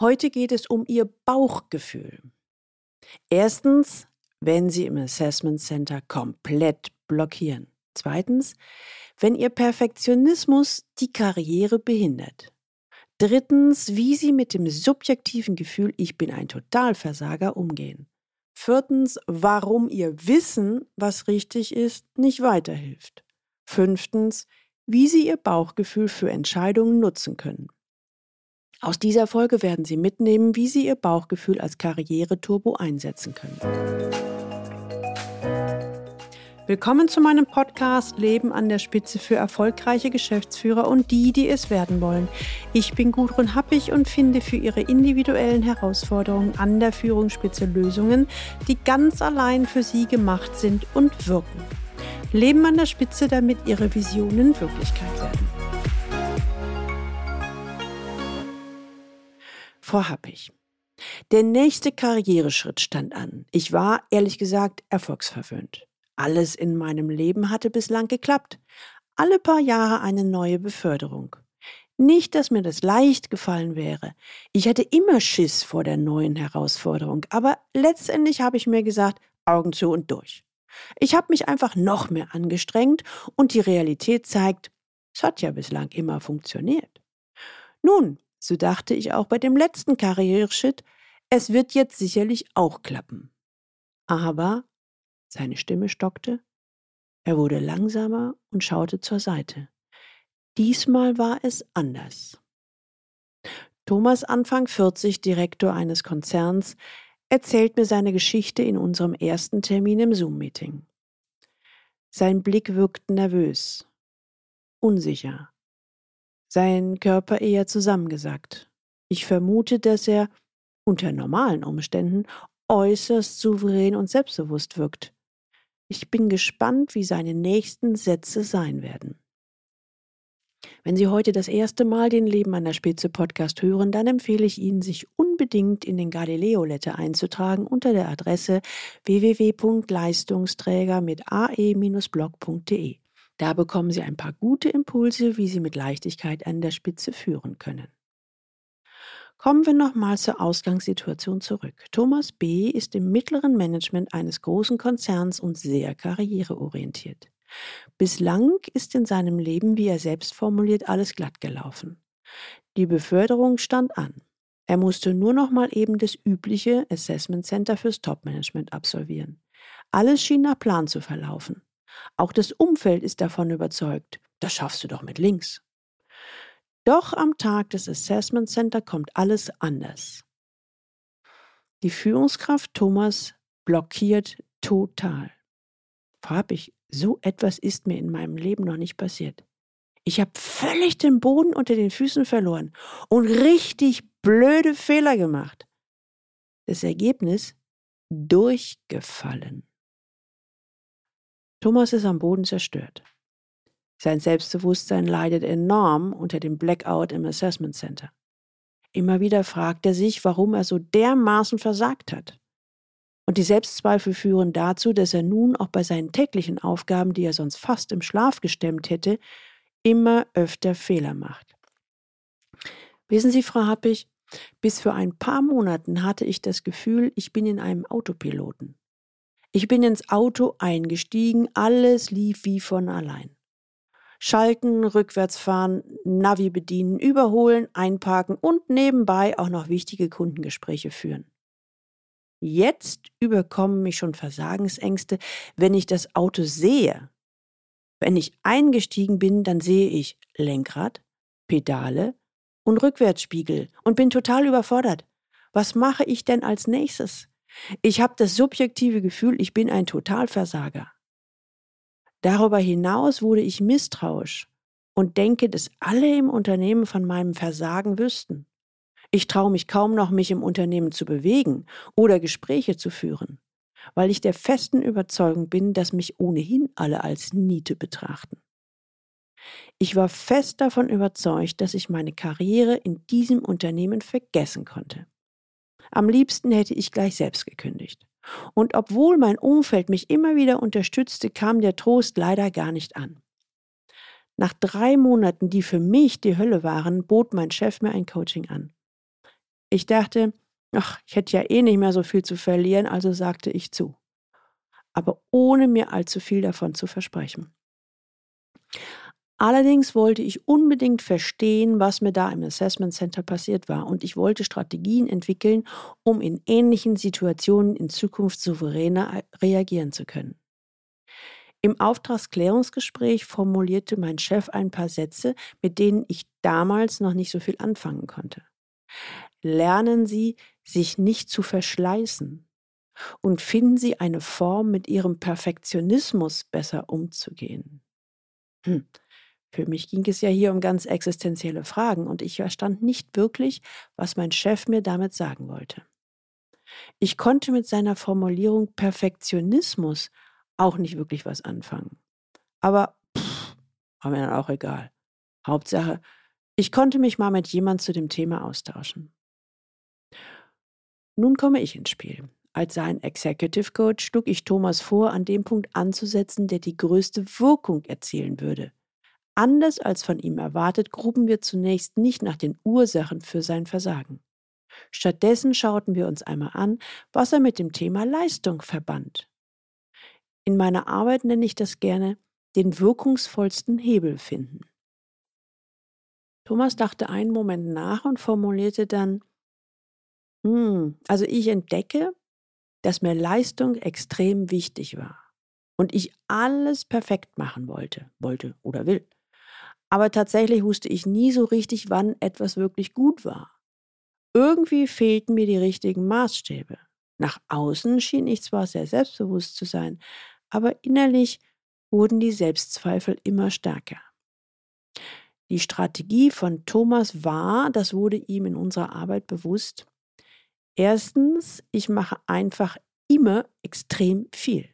Heute geht es um Ihr Bauchgefühl. Erstens, wenn Sie im Assessment Center komplett blockieren. Zweitens, wenn Ihr Perfektionismus die Karriere behindert. Drittens, wie Sie mit dem subjektiven Gefühl Ich bin ein Totalversager umgehen. Viertens, warum Ihr Wissen, was richtig ist, nicht weiterhilft. Fünftens, wie Sie Ihr Bauchgefühl für Entscheidungen nutzen können. Aus dieser Folge werden Sie mitnehmen, wie Sie Ihr Bauchgefühl als Karriereturbo einsetzen können. Willkommen zu meinem Podcast Leben an der Spitze für erfolgreiche Geschäftsführer und die, die es werden wollen. Ich bin Gudrun Happig und finde für Ihre individuellen Herausforderungen an der Führungsspitze Lösungen, die ganz allein für Sie gemacht sind und wirken. Leben an der Spitze, damit Ihre Visionen Wirklichkeit werden. Frau Happig. Der nächste Karriereschritt stand an. Ich war, ehrlich gesagt, erfolgsverwöhnt. Alles in meinem Leben hatte bislang geklappt. Alle paar Jahre eine neue Beförderung. Nicht, dass mir das leicht gefallen wäre. Ich hatte immer Schiss vor der neuen Herausforderung, aber letztendlich habe ich mir gesagt, Augen zu und durch. Ich habe mich einfach noch mehr angestrengt und die Realität zeigt, es hat ja bislang immer funktioniert. Nun, so dachte ich auch bei dem letzten Karriereschritt, es wird jetzt sicherlich auch klappen. Aber seine Stimme stockte. Er wurde langsamer und schaute zur Seite. Diesmal war es anders. Thomas Anfang 40, Direktor eines Konzerns, erzählt mir seine Geschichte in unserem ersten Termin im Zoom-Meeting. Sein Blick wirkt nervös, unsicher, sein Körper eher zusammengesackt. Ich vermute, dass er unter normalen Umständen äußerst souverän und selbstbewusst wirkt. Ich bin gespannt, wie seine nächsten Sätze sein werden. Wenn Sie heute das erste Mal den Leben an der Spitze Podcast hören, dann empfehle ich Ihnen, sich unbedingt in den Galileo Letter einzutragen unter der Adresse www.leistungsträger mit ae-blog.de. Da bekommen Sie ein paar gute Impulse, wie Sie mit Leichtigkeit an der Spitze führen können. Kommen wir nochmal zur Ausgangssituation zurück. Thomas B. ist im mittleren Management eines großen Konzerns und sehr karriereorientiert. Bislang ist in seinem Leben, wie er selbst formuliert, alles glatt gelaufen. Die Beförderung stand an. Er musste nur noch mal eben das übliche Assessment Center fürs Topmanagement absolvieren. Alles schien nach Plan zu verlaufen. Auch das Umfeld ist davon überzeugt. Das schaffst du doch mit links. Doch am Tag des Assessment Center kommt alles anders. Die Führungskraft Thomas blockiert total. Frag ich, so etwas ist mir in meinem Leben noch nicht passiert. Ich habe völlig den Boden unter den Füßen verloren und richtig blöde Fehler gemacht. Das Ergebnis durchgefallen. Thomas ist am Boden zerstört. Sein Selbstbewusstsein leidet enorm unter dem Blackout im Assessment Center. Immer wieder fragt er sich, warum er so dermaßen versagt hat. Und die Selbstzweifel führen dazu, dass er nun auch bei seinen täglichen Aufgaben, die er sonst fast im Schlaf gestemmt hätte, immer öfter Fehler macht. Wissen Sie, Frau Happig, bis vor ein paar Monaten hatte ich das Gefühl, ich bin in einem Autopiloten. Ich bin ins Auto eingestiegen, alles lief wie von allein. Schalten, rückwärts fahren, Navi bedienen, überholen, einparken und nebenbei auch noch wichtige Kundengespräche führen. Jetzt überkommen mich schon Versagensängste, wenn ich das Auto sehe. Wenn ich eingestiegen bin, dann sehe ich Lenkrad, Pedale und Rückwärtsspiegel und bin total überfordert. Was mache ich denn als nächstes? Ich habe das subjektive Gefühl, ich bin ein Totalversager. Darüber hinaus wurde ich misstrauisch und denke, dass alle im Unternehmen von meinem Versagen wüssten. Ich traue mich kaum noch, mich im Unternehmen zu bewegen oder Gespräche zu führen, weil ich der festen Überzeugung bin, dass mich ohnehin alle als Niete betrachten. Ich war fest davon überzeugt, dass ich meine Karriere in diesem Unternehmen vergessen konnte. Am liebsten hätte ich gleich selbst gekündigt. Und obwohl mein Umfeld mich immer wieder unterstützte, kam der Trost leider gar nicht an. Nach drei Monaten, die für mich die Hölle waren, bot mein Chef mir ein Coaching an. Ich dachte, ach, ich hätte ja eh nicht mehr so viel zu verlieren, also sagte ich zu. Aber ohne mir allzu viel davon zu versprechen. Allerdings wollte ich unbedingt verstehen, was mir da im Assessment Center passiert war und ich wollte Strategien entwickeln, um in ähnlichen Situationen in Zukunft souveräner reagieren zu können. Im Auftragsklärungsgespräch formulierte mein Chef ein paar Sätze, mit denen ich damals noch nicht so viel anfangen konnte. Lernen Sie, sich nicht zu verschleißen und finden Sie eine Form, mit Ihrem Perfektionismus besser umzugehen. Hm. Für mich ging es ja hier um ganz existenzielle Fragen und ich verstand nicht wirklich, was mein Chef mir damit sagen wollte. Ich konnte mit seiner Formulierung Perfektionismus auch nicht wirklich was anfangen. Aber pff, war mir dann auch egal. Hauptsache, ich konnte mich mal mit jemand zu dem Thema austauschen. Nun komme ich ins Spiel. Als sein Executive Coach schlug ich Thomas vor, an dem Punkt anzusetzen, der die größte Wirkung erzielen würde. Anders als von ihm erwartet, gruben wir zunächst nicht nach den Ursachen für sein Versagen. Stattdessen schauten wir uns einmal an, was er mit dem Thema Leistung verband. In meiner Arbeit nenne ich das gerne den wirkungsvollsten Hebel finden. Thomas dachte einen Moment nach und formulierte dann, hm, also ich entdecke, dass mir Leistung extrem wichtig war und ich alles perfekt machen wollte, wollte oder will. Aber tatsächlich wusste ich nie so richtig, wann etwas wirklich gut war. Irgendwie fehlten mir die richtigen Maßstäbe. Nach außen schien ich zwar sehr selbstbewusst zu sein, aber innerlich wurden die Selbstzweifel immer stärker. Die Strategie von Thomas war, das wurde ihm in unserer Arbeit bewusst, erstens, ich mache einfach immer extrem viel.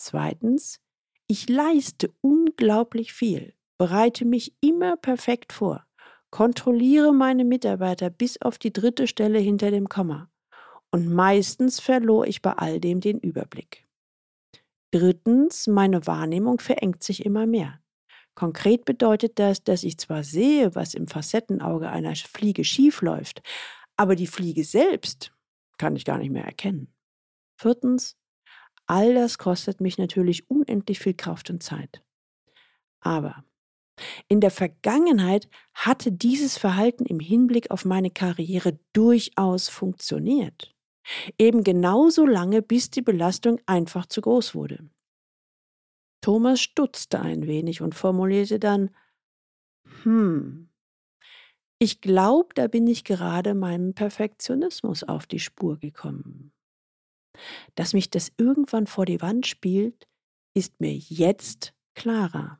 Zweitens, ich leiste unglaublich viel bereite mich immer perfekt vor, kontrolliere meine Mitarbeiter bis auf die dritte Stelle hinter dem Komma. Und meistens verlor ich bei all dem den Überblick. Drittens, meine Wahrnehmung verengt sich immer mehr. Konkret bedeutet das, dass ich zwar sehe, was im Facettenauge einer Fliege schiefläuft, aber die Fliege selbst kann ich gar nicht mehr erkennen. Viertens, all das kostet mich natürlich unendlich viel Kraft und Zeit. Aber in der Vergangenheit hatte dieses Verhalten im Hinblick auf meine Karriere durchaus funktioniert. Eben genauso lange, bis die Belastung einfach zu groß wurde. Thomas stutzte ein wenig und formulierte dann, hm, ich glaube, da bin ich gerade meinem Perfektionismus auf die Spur gekommen. Dass mich das irgendwann vor die Wand spielt, ist mir jetzt klarer.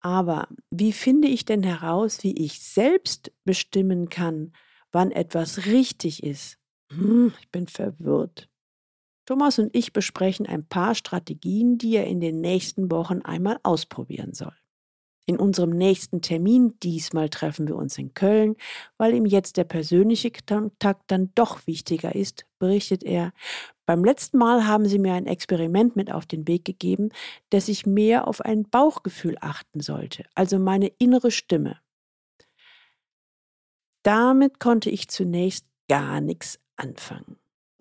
Aber wie finde ich denn heraus, wie ich selbst bestimmen kann, wann etwas richtig ist? Hm, ich bin verwirrt. Thomas und ich besprechen ein paar Strategien, die er in den nächsten Wochen einmal ausprobieren soll. In unserem nächsten Termin, diesmal treffen wir uns in Köln, weil ihm jetzt der persönliche Kontakt dann doch wichtiger ist, berichtet er. Beim letzten Mal haben sie mir ein Experiment mit auf den Weg gegeben, dass ich mehr auf ein Bauchgefühl achten sollte, also meine innere Stimme. Damit konnte ich zunächst gar nichts anfangen.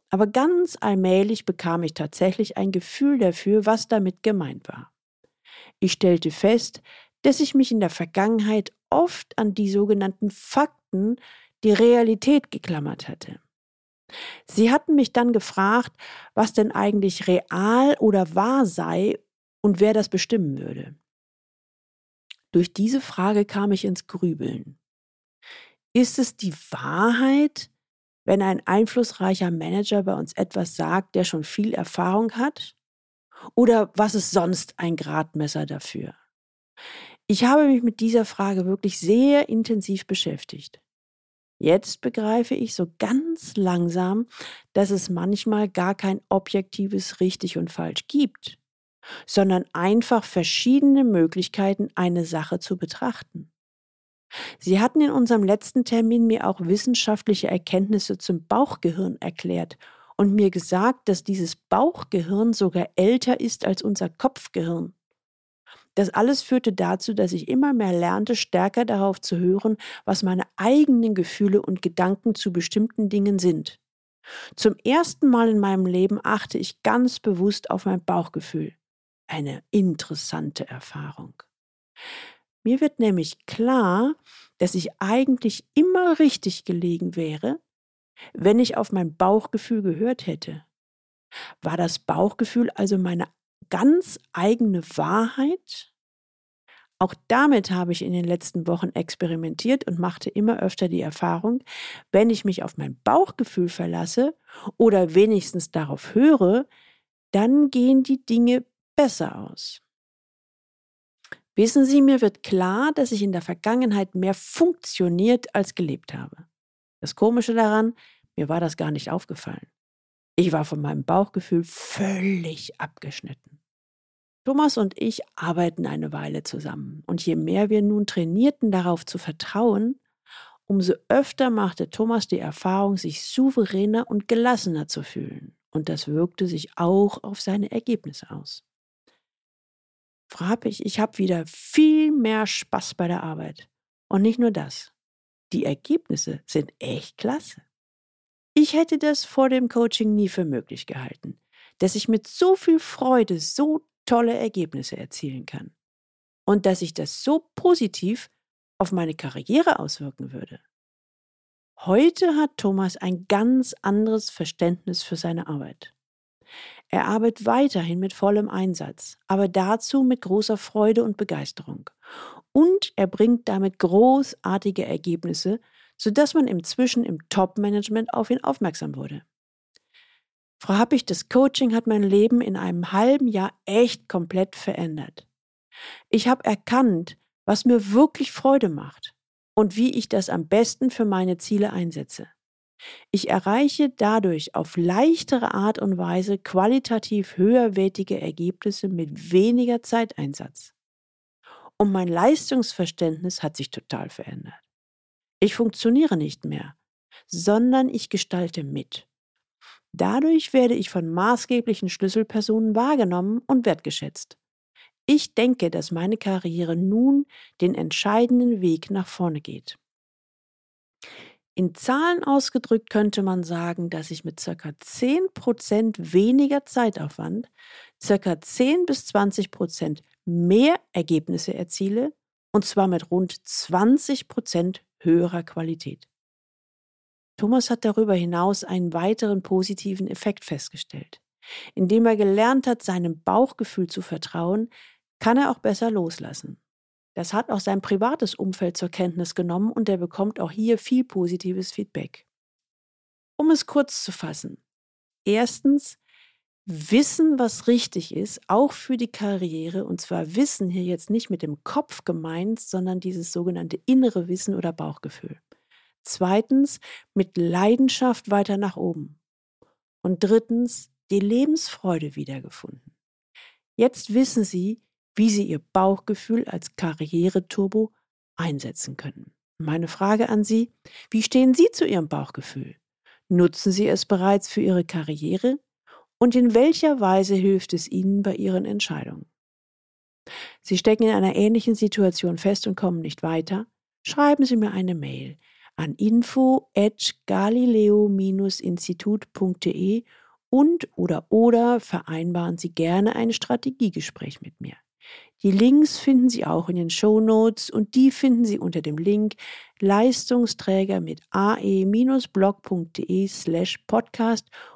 Aber ganz allmählich bekam ich tatsächlich ein Gefühl dafür, was damit gemeint war. Ich stellte fest, dass ich mich in der Vergangenheit oft an die sogenannten Fakten, die Realität geklammert hatte. Sie hatten mich dann gefragt, was denn eigentlich real oder wahr sei und wer das bestimmen würde. Durch diese Frage kam ich ins Grübeln. Ist es die Wahrheit, wenn ein einflussreicher Manager bei uns etwas sagt, der schon viel Erfahrung hat? Oder was ist sonst ein Gradmesser dafür? Ich habe mich mit dieser Frage wirklich sehr intensiv beschäftigt. Jetzt begreife ich so ganz langsam, dass es manchmal gar kein objektives richtig und falsch gibt, sondern einfach verschiedene Möglichkeiten, eine Sache zu betrachten. Sie hatten in unserem letzten Termin mir auch wissenschaftliche Erkenntnisse zum Bauchgehirn erklärt und mir gesagt, dass dieses Bauchgehirn sogar älter ist als unser Kopfgehirn. Das alles führte dazu, dass ich immer mehr lernte, stärker darauf zu hören, was meine eigenen Gefühle und Gedanken zu bestimmten Dingen sind. Zum ersten Mal in meinem Leben achte ich ganz bewusst auf mein Bauchgefühl. Eine interessante Erfahrung. Mir wird nämlich klar, dass ich eigentlich immer richtig gelegen wäre, wenn ich auf mein Bauchgefühl gehört hätte. War das Bauchgefühl also meine ganz eigene Wahrheit? Auch damit habe ich in den letzten Wochen experimentiert und machte immer öfter die Erfahrung, wenn ich mich auf mein Bauchgefühl verlasse oder wenigstens darauf höre, dann gehen die Dinge besser aus. Wissen Sie, mir wird klar, dass ich in der Vergangenheit mehr funktioniert als gelebt habe. Das Komische daran, mir war das gar nicht aufgefallen. Ich war von meinem Bauchgefühl völlig abgeschnitten. Thomas und ich arbeiten eine Weile zusammen und je mehr wir nun trainierten darauf zu vertrauen, umso öfter machte Thomas die Erfahrung, sich souveräner und gelassener zu fühlen und das wirkte sich auch auf seine Ergebnisse aus. Frau Happig, ich habe wieder viel mehr Spaß bei der Arbeit. Und nicht nur das. Die Ergebnisse sind echt klasse. Ich hätte das vor dem Coaching nie für möglich gehalten, dass ich mit so viel Freude so tolle Ergebnisse erzielen kann. Und dass sich das so positiv auf meine Karriere auswirken würde. Heute hat Thomas ein ganz anderes Verständnis für seine Arbeit. Er arbeitet weiterhin mit vollem Einsatz, aber dazu mit großer Freude und Begeisterung. Und er bringt damit großartige Ergebnisse, sodass man inzwischen im Top-Management auf ihn aufmerksam wurde. Frau Happig, das Coaching hat mein Leben in einem halben Jahr echt komplett verändert. Ich habe erkannt, was mir wirklich Freude macht und wie ich das am besten für meine Ziele einsetze. Ich erreiche dadurch auf leichtere Art und Weise qualitativ höherwertige Ergebnisse mit weniger Zeiteinsatz. Und mein Leistungsverständnis hat sich total verändert. Ich funktioniere nicht mehr, sondern ich gestalte mit. Dadurch werde ich von maßgeblichen Schlüsselpersonen wahrgenommen und wertgeschätzt. Ich denke, dass meine Karriere nun den entscheidenden Weg nach vorne geht. In Zahlen ausgedrückt könnte man sagen, dass ich mit ca. 10% weniger Zeitaufwand ca. 10 bis 20% mehr Ergebnisse erziele und zwar mit rund 20% höherer Qualität. Thomas hat darüber hinaus einen weiteren positiven Effekt festgestellt. Indem er gelernt hat, seinem Bauchgefühl zu vertrauen, kann er auch besser loslassen. Das hat auch sein privates Umfeld zur Kenntnis genommen und er bekommt auch hier viel positives Feedback. Um es kurz zu fassen. Erstens, wissen, was richtig ist, auch für die Karriere. Und zwar Wissen hier jetzt nicht mit dem Kopf gemeint, sondern dieses sogenannte innere Wissen oder Bauchgefühl. Zweitens, mit Leidenschaft weiter nach oben. Und drittens, die Lebensfreude wiedergefunden. Jetzt wissen Sie, wie Sie Ihr Bauchgefühl als Karriereturbo einsetzen können. Meine Frage an Sie, wie stehen Sie zu Ihrem Bauchgefühl? Nutzen Sie es bereits für Ihre Karriere? Und in welcher Weise hilft es Ihnen bei Ihren Entscheidungen? Sie stecken in einer ähnlichen Situation fest und kommen nicht weiter? Schreiben Sie mir eine Mail an info at galileo-institut.de und oder oder vereinbaren Sie gerne ein Strategiegespräch mit mir. Die Links finden Sie auch in den Show Notes und die finden Sie unter dem Link Leistungsträger mit ae-blog.de slash podcast